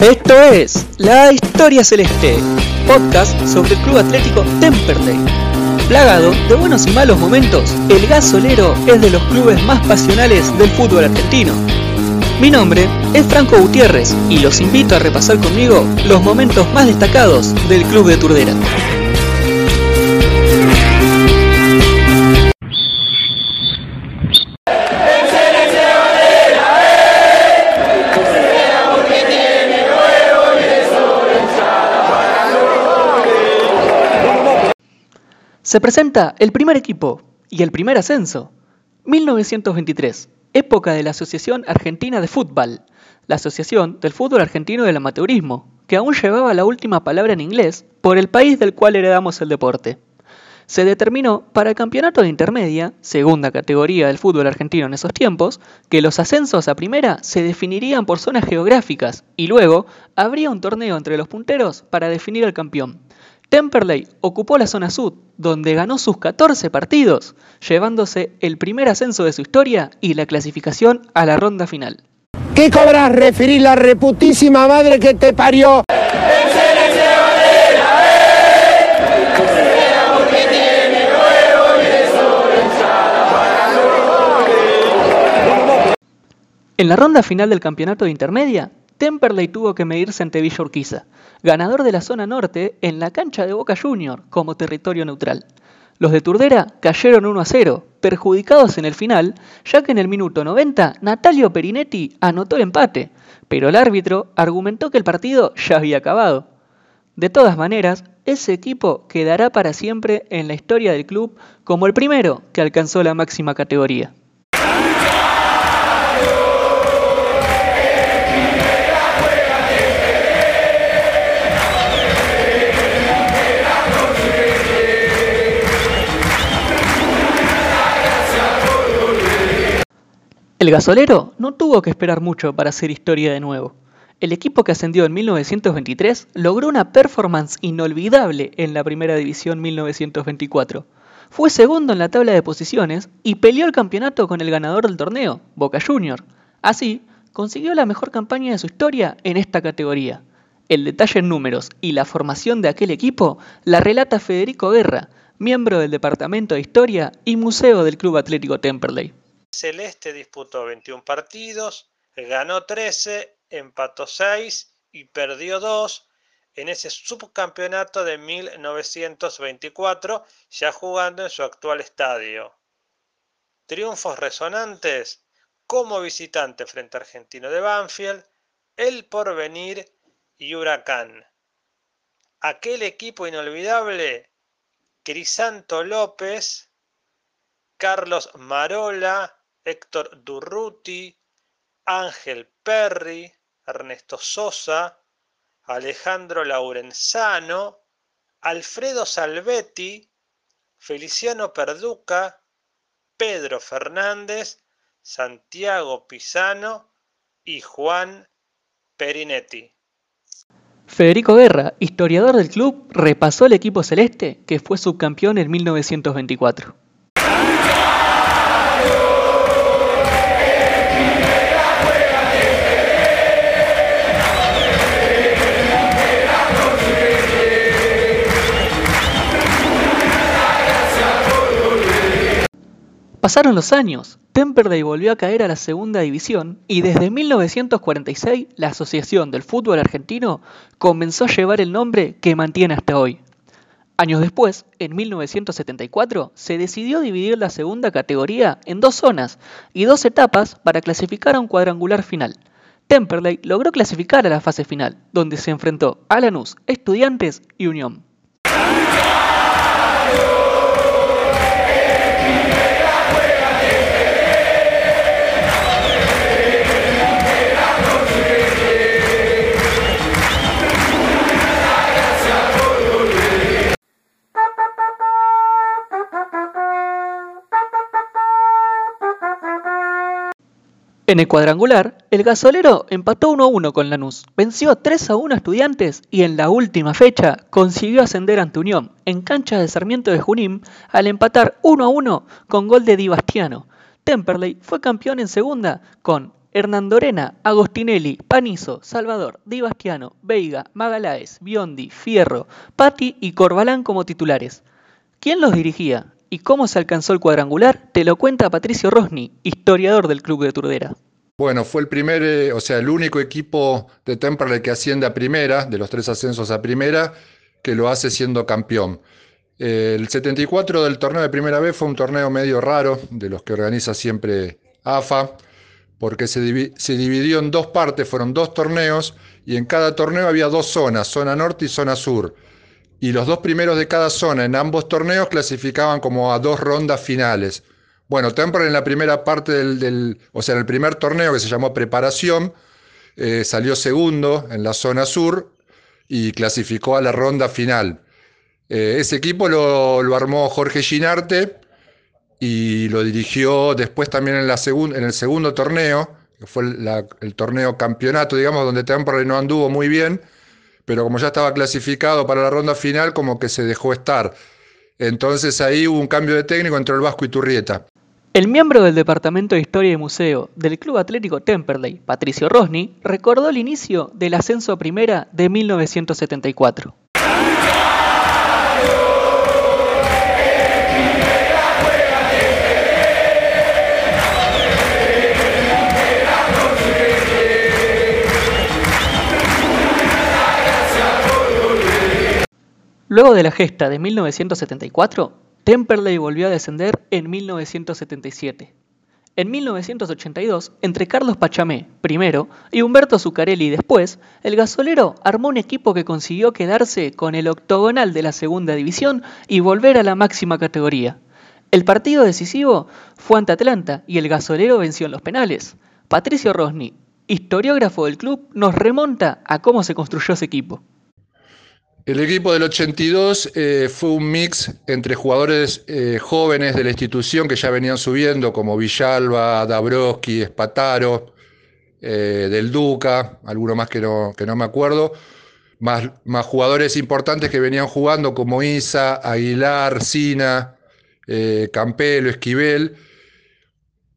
Esto es La Historia Celeste, podcast sobre el Club Atlético Temperley. Plagado de buenos y malos momentos, el gasolero es de los clubes más pasionales del fútbol argentino. Mi nombre es Franco Gutiérrez y los invito a repasar conmigo los momentos más destacados del Club de Turdera. Se presenta el primer equipo y el primer ascenso. 1923, época de la Asociación Argentina de Fútbol, la Asociación del Fútbol Argentino del Amateurismo, que aún llevaba la última palabra en inglés por el país del cual heredamos el deporte. Se determinó para el campeonato de intermedia, segunda categoría del fútbol argentino en esos tiempos, que los ascensos a primera se definirían por zonas geográficas y luego habría un torneo entre los punteros para definir al campeón. Temperley ocupó la zona sud, donde ganó sus 14 partidos, llevándose el primer ascenso de su historia y la clasificación a la ronda final. ¿Qué cobras referir la reputísima madre que te parió? En la ronda final del campeonato de intermedia, Temperley tuvo que medirse ante Villa Urquiza, ganador de la zona norte en la cancha de Boca Junior como territorio neutral. Los de Turdera cayeron 1 a 0, perjudicados en el final, ya que en el minuto 90 Natalio Perinetti anotó el empate, pero el árbitro argumentó que el partido ya había acabado. De todas maneras, ese equipo quedará para siempre en la historia del club como el primero que alcanzó la máxima categoría. El gasolero no tuvo que esperar mucho para hacer historia de nuevo. El equipo que ascendió en 1923 logró una performance inolvidable en la Primera División 1924. Fue segundo en la tabla de posiciones y peleó el campeonato con el ganador del torneo, Boca Junior. Así, consiguió la mejor campaña de su historia en esta categoría. El detalle en números y la formación de aquel equipo la relata Federico Guerra, miembro del Departamento de Historia y Museo del Club Atlético Temperley. Celeste disputó 21 partidos, ganó 13, empató 6 y perdió 2 en ese subcampeonato de 1924, ya jugando en su actual estadio. Triunfos resonantes como visitante frente a Argentino de Banfield, El Porvenir y Huracán. Aquel equipo inolvidable, Crisanto López, Carlos Marola, Héctor Durruti, Ángel Perry, Ernesto Sosa, Alejandro Laurenzano, Alfredo Salvetti, Feliciano Perduca, Pedro Fernández, Santiago Pisano y Juan Perinetti. Federico Guerra, historiador del club, repasó el equipo celeste que fue subcampeón en 1924. Pasaron los años, Temperley volvió a caer a la segunda división y desde 1946 la Asociación del Fútbol Argentino comenzó a llevar el nombre que mantiene hasta hoy. Años después, en 1974, se decidió dividir la segunda categoría en dos zonas y dos etapas para clasificar a un cuadrangular final. Temperley logró clasificar a la fase final, donde se enfrentó a Lanús, Estudiantes y Unión. En el cuadrangular, el gasolero empató 1 1 con Lanús, venció 3 1 a Estudiantes y en la última fecha consiguió ascender ante Unión en cancha de Sarmiento de Junín al empatar 1 1 con gol de Di Bastiano. Temperley fue campeón en segunda con Hernandorena, Agostinelli, Panizo, Salvador, Di Bastiano, Veiga, Magalaes, Biondi, Fierro, Patti y Corbalán como titulares. ¿Quién los dirigía y cómo se alcanzó el cuadrangular? Te lo cuenta Patricio Rosni, historiador del club de Turdera. Bueno, fue el primer, eh, o sea, el único equipo de Temperley que asciende a primera, de los tres ascensos a primera, que lo hace siendo campeón. El 74 del torneo de primera vez fue un torneo medio raro, de los que organiza siempre AFA, porque se, dividió en dos partes, fueron dos torneos, y en cada torneo había dos zonas, zona norte y zona sur. Y los dos primeros de cada zona en ambos torneos clasificaban como a dos rondas finales. Bueno, Temperley en la primera parte del, o sea, en el primer torneo que se llamó preparación, eh, salió segundo en la zona sur y clasificó a la ronda final. Eh, ese equipo lo, armó Jorge Ginarte y lo dirigió después también en, la en el segundo torneo, que fue el torneo campeonato, digamos, donde Temperley no anduvo muy bien, pero como ya estaba clasificado para la ronda final, como que se dejó estar. Entonces ahí hubo un cambio de técnico entre el Vasco y Turrieta. El miembro del Departamento de Historia y Museo del Club Atlético Temperley, Patricio Rosni, recordó el inicio del ascenso a primera de 1974. Luego de la gesta de 1974, Temperley volvió a descender en 1977. En 1982, entre Carlos Pachamé, primero, y Humberto Zuccarelli después, el gasolero armó un equipo que consiguió quedarse con el octogonal de la segunda división y volver a la máxima categoría. El partido decisivo fue ante Atlanta y el gasolero venció en los penales. Patricio Rosni, historiógrafo del club, nos remonta a cómo se construyó ese equipo. El equipo del 82 eh, fue un mix entre jugadores eh, jóvenes de la institución que ya venían subiendo, como Villalba, Dabrowski, Espataro, eh, del Duca, alguno más que no, que no me acuerdo, más, más, jugadores importantes que venían jugando como Isa, Aguilar, Sina, Campelo, Esquivel,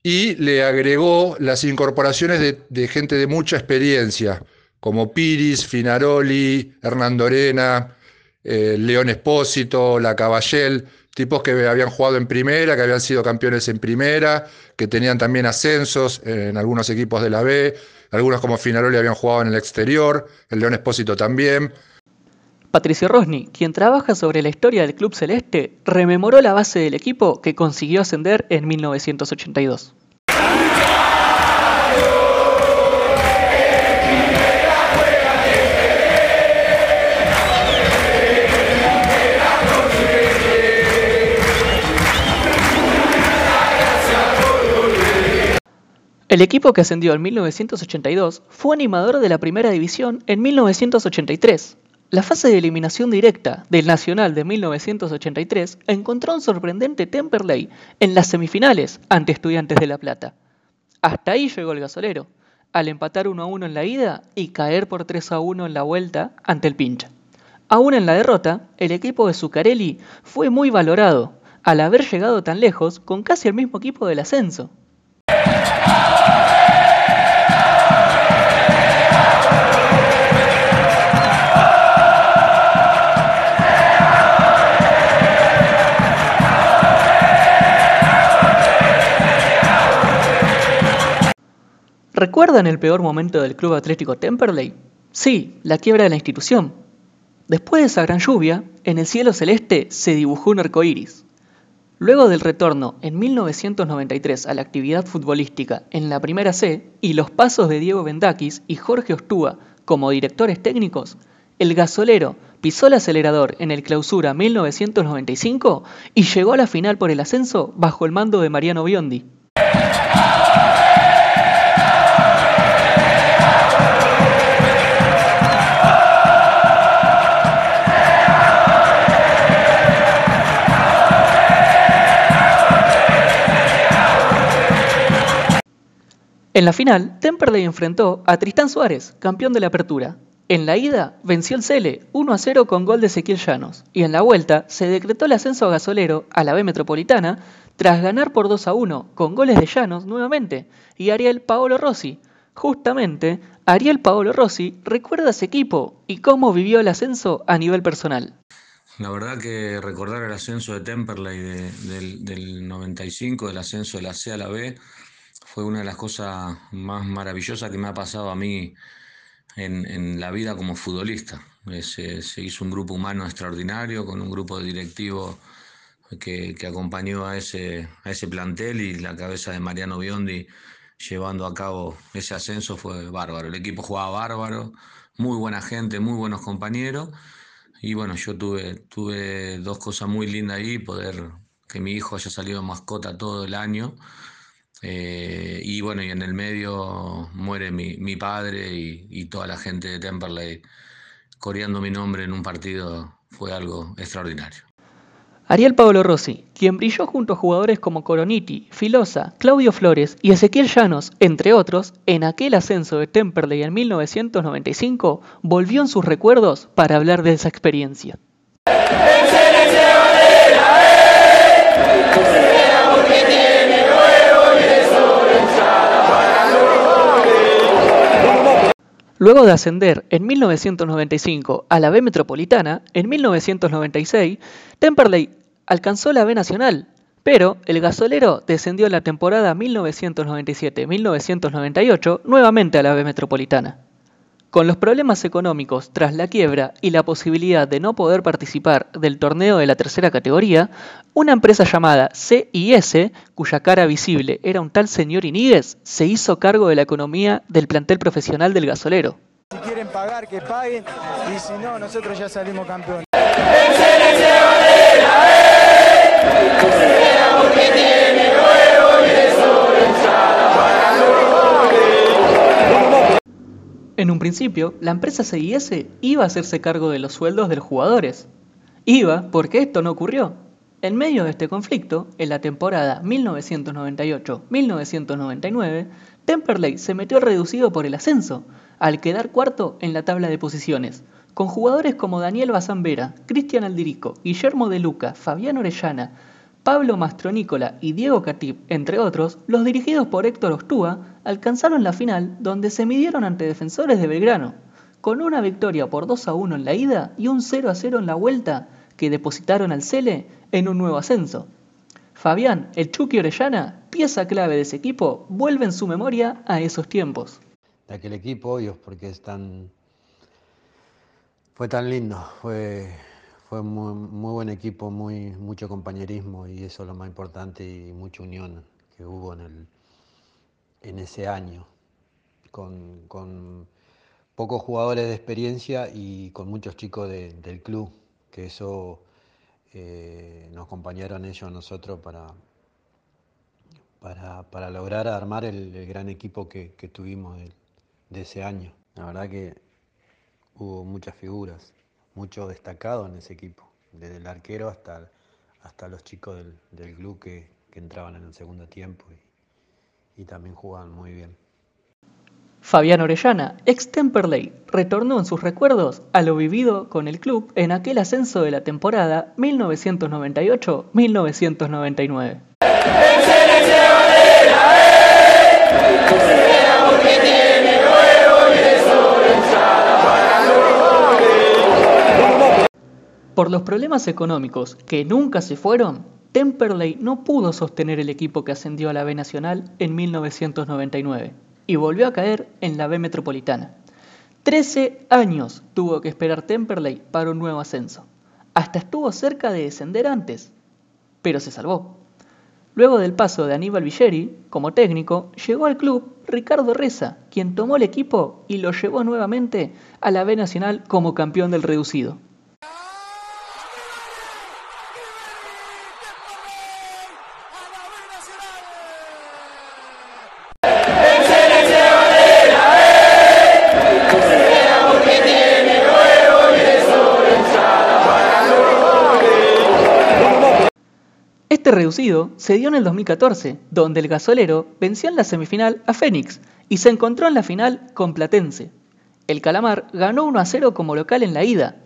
y le agregó las incorporaciones de gente de mucha experiencia como Piris, Finaroli, Hernando Arena, eh, León Espósito, La Caballel, tipos que habían jugado en primera, que habían sido campeones en primera, que tenían también ascensos en algunos equipos de la B, algunos como Finaroli habían jugado en el exterior, el León Espósito también. Patricio Rosni, quien trabaja sobre la historia del Club Celeste, rememoró la base del equipo que consiguió ascender en 1982. El equipo que ascendió en 1982 fue animador de la primera división en 1983. La fase de eliminación directa del Nacional de 1983 encontró un sorprendente Temperley en las semifinales ante Estudiantes de La Plata. Hasta ahí llegó el gasolero, al empatar 1 a 1 en la ida y caer por 3 a 1 en la vuelta ante el pincha. Aún en la derrota, el equipo de Zuccarelli fue muy valorado, al haber llegado tan lejos con casi el mismo equipo del ascenso. ¿Recuerdan el peor momento del Club Atlético Temperley? Sí, la quiebra de la institución. Después de esa gran lluvia, en el cielo celeste se dibujó un arco iris. Luego del retorno en 1993 a la actividad futbolística en la Primera C y los pasos de Diego Bendakis y Jorge Ostúa como directores técnicos, el gasolero pisó el acelerador en el clausura 1995 y llegó a la final por el ascenso bajo el mando de Mariano Biondi. En la final, Temperley enfrentó a Tristán Suárez, campeón de la apertura. En la ida, venció el Cele 1 a 0 con gol de Ezequiel Llanos. Y en la vuelta, se decretó el ascenso a gasolero a la B Metropolitana tras ganar por 2 a 1 con goles de Llanos nuevamente y Ariel Paolo Rossi. Justamente, Ariel Paolo Rossi recuerda ese equipo y cómo vivió el ascenso a nivel personal. La verdad que recordar el ascenso de Temperley del, del 95, el ascenso de la C a la B, fue una de las cosas más maravillosas que me ha pasado a mí en, la vida como futbolista. Se, hizo un grupo humano extraordinario, con un grupo de directivos que, acompañó a ese, plantel y la cabeza de Mariano Biondi llevando a cabo ese ascenso fue bárbaro. El equipo jugaba bárbaro, muy buena gente, muy buenos compañeros. Y bueno, yo tuve dos cosas muy lindas ahí, poder que mi hijo haya salido mascota todo el año eh, y bueno, y en el medio muere mi, padre y, y, toda la gente de Temperley coreando mi nombre en un partido fue algo extraordinario. Ariel Pablo Rossi, quien brilló junto a jugadores como Coroniti, Filosa, Claudio Flores y Ezequiel Llanos, entre otros, en aquel ascenso de Temperley en 1995, volvió en sus recuerdos para hablar de esa experiencia. Luego de ascender en 1995 a la B Metropolitana, en 1996, Temperley alcanzó la B Nacional, pero el gasolero descendió en la temporada 1997-1998 nuevamente a la B Metropolitana. Con los problemas económicos tras la quiebra y la posibilidad de no poder participar del torneo de la tercera categoría, una empresa llamada CIS, cuya cara visible era un tal señor Iníguez, se hizo cargo de la economía del plantel profesional del gasolero. Si quieren pagar, que paguen, y si no, nosotros ya salimos campeones. En un principio, la empresa CIS iba a hacerse cargo de los sueldos de los jugadores. Iba porque esto no ocurrió. En medio de este conflicto, en la temporada 1998-1999, Temperley se metió reducido por el ascenso, al quedar cuarto en la tabla de posiciones, con jugadores como Daniel Bazambera, Cristian Aldirico, Guillermo de Luca, Fabián Orellana, Pablo Mastronícola y Diego Catip, entre otros, los dirigidos por Héctor Ostúa, alcanzaron la final donde se midieron ante defensores de Belgrano, con una victoria por 2 a 1 en la ida y un 0 a 0 en la vuelta que depositaron al Cele en un nuevo ascenso. Fabián, el Chucky Orellana, pieza clave de ese equipo, vuelve en su memoria a esos tiempos. De aquel equipo, obvio, porque es tan... fue tan lindo, fue fue muy, muy buen equipo, muy, mucho compañerismo y eso es lo más importante y mucha unión que hubo en, el, en ese año, con, con pocos jugadores de experiencia y con muchos chicos de, del club, que eso eh, nos acompañaron ellos a nosotros para, para, para lograr armar el, gran equipo que, tuvimos de ese año. La verdad que hubo muchas figuras mucho destacado en ese equipo, desde el arquero hasta, hasta los chicos del, del club que, que, entraban en el segundo tiempo y, y también jugaban muy bien. Fabián Orellana, ex Temperley, retornó en sus recuerdos a lo vivido con el club en aquel ascenso de la temporada 1998-1999. Por los problemas económicos que nunca se fueron, Temperley no pudo sostener el equipo que ascendió a la B Nacional en 1999 y volvió a caer en la B Metropolitana. Trece años tuvo que esperar Temperley para un nuevo ascenso. Hasta estuvo cerca de descender antes, pero se salvó. Luego del paso de Aníbal Villeri como técnico, llegó al club Ricardo Reza, quien tomó el equipo y lo llevó nuevamente a la B Nacional como campeón del reducido. Reducido se dio en el 2014, donde el gasolero venció en la semifinal a Fénix y se encontró en la final con Platense. El Calamar ganó 1 a 0 como local en la ida.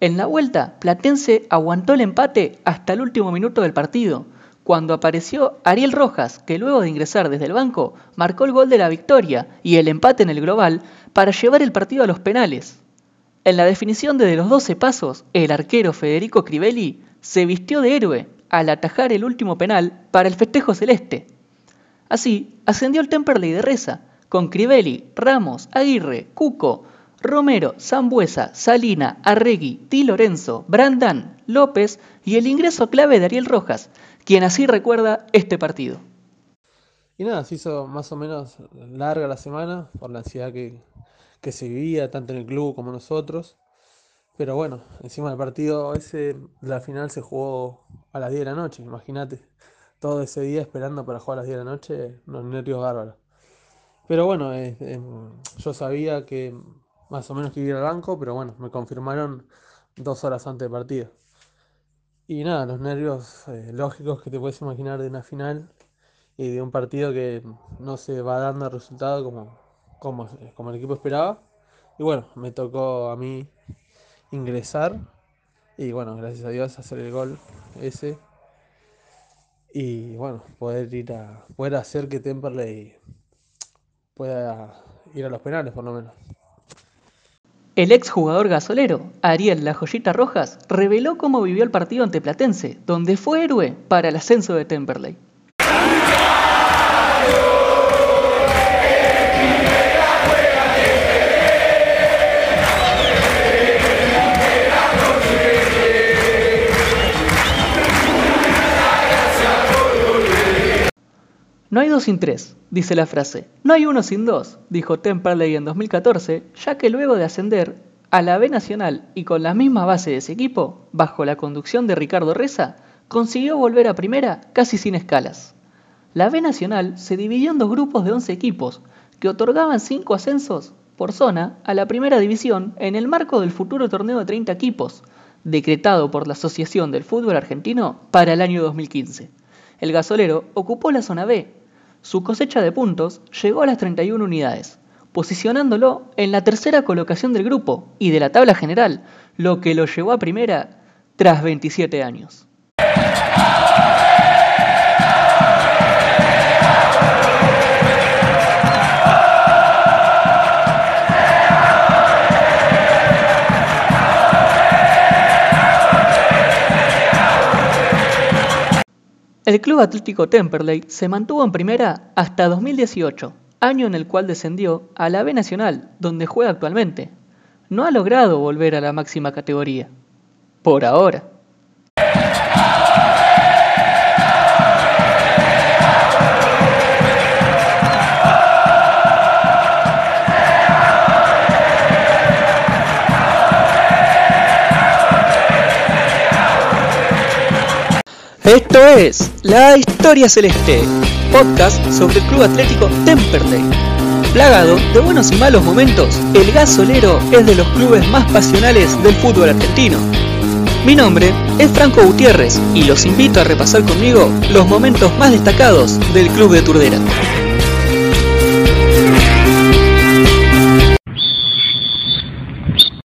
En la vuelta, Platense aguantó el empate hasta el último minuto del partido, cuando apareció Ariel Rojas, que luego de ingresar desde el banco marcó el gol de la victoria y el empate en el global para llevar el partido a los penales. En la definición de los 12 pasos, el arquero Federico Crivelli se vistió de héroe al atajar el último penal para el festejo celeste. Así, ascendió el Temperley de Reza, con Crivelli, Ramos, Aguirre, Cuco, Romero, Zambuesa, Salina, Arregui, Di Lorenzo, Brandán, López y el ingreso clave de Ariel Rojas, quien así recuerda este partido. Y nada, se hizo más o menos larga la semana por la ansiedad que, que se vivía tanto en el club como nosotros. Pero bueno, encima del partido ese, la final se jugó a las 10 de la noche, imagínate. Todo ese día esperando para jugar a las 10 de la noche, unos nervios bárbaros. Pero bueno, eh, eh, yo sabía que más o menos que iba al banco, pero bueno, me confirmaron dos horas antes del partido. Y nada, los nervios eh, lógicos que te puedes imaginar de una final y de un partido que no se va dando el resultado como, como, como el equipo esperaba. Y bueno, me tocó a mí ingresar y bueno, gracias a Dios hacer el gol ese. Y bueno, poder ir a poder hacer que Temperley pueda ir a los penales por lo menos. El exjugador gasolero, Ariel La Joyita Rojas, reveló cómo vivió el partido ante Platense, donde fue héroe para el ascenso de Temperley. No hay dos sin tres, dice la frase. No hay uno sin dos, dijo Temperley en 2014, ya que luego de ascender a la B Nacional y con la misma base de ese equipo, bajo la conducción de Ricardo Reza, consiguió volver a primera casi sin escalas. La B Nacional se dividió en dos grupos de 11 equipos, que otorgaban 5 ascensos por zona a la primera división en el marco del futuro torneo de 30 equipos, decretado por la Asociación del Fútbol Argentino para el año 2015. El gasolero ocupó la zona B, su cosecha de puntos llegó a las 31 unidades, posicionándolo en la tercera colocación del grupo y de la tabla general, lo que lo llevó a primera tras 27 años. El Club Atlético Temperley se mantuvo en primera hasta 2018, año en el cual descendió a la B Nacional, donde juega actualmente. No ha logrado volver a la máxima categoría. Por ahora. Esto es La Historia Celeste, podcast sobre el Club Atlético Temperley. Plagado de buenos y malos momentos, el gasolero es de los clubes más pasionales del fútbol argentino. Mi nombre es Franco Gutiérrez y los invito a repasar conmigo los momentos más destacados del Club de Turdera.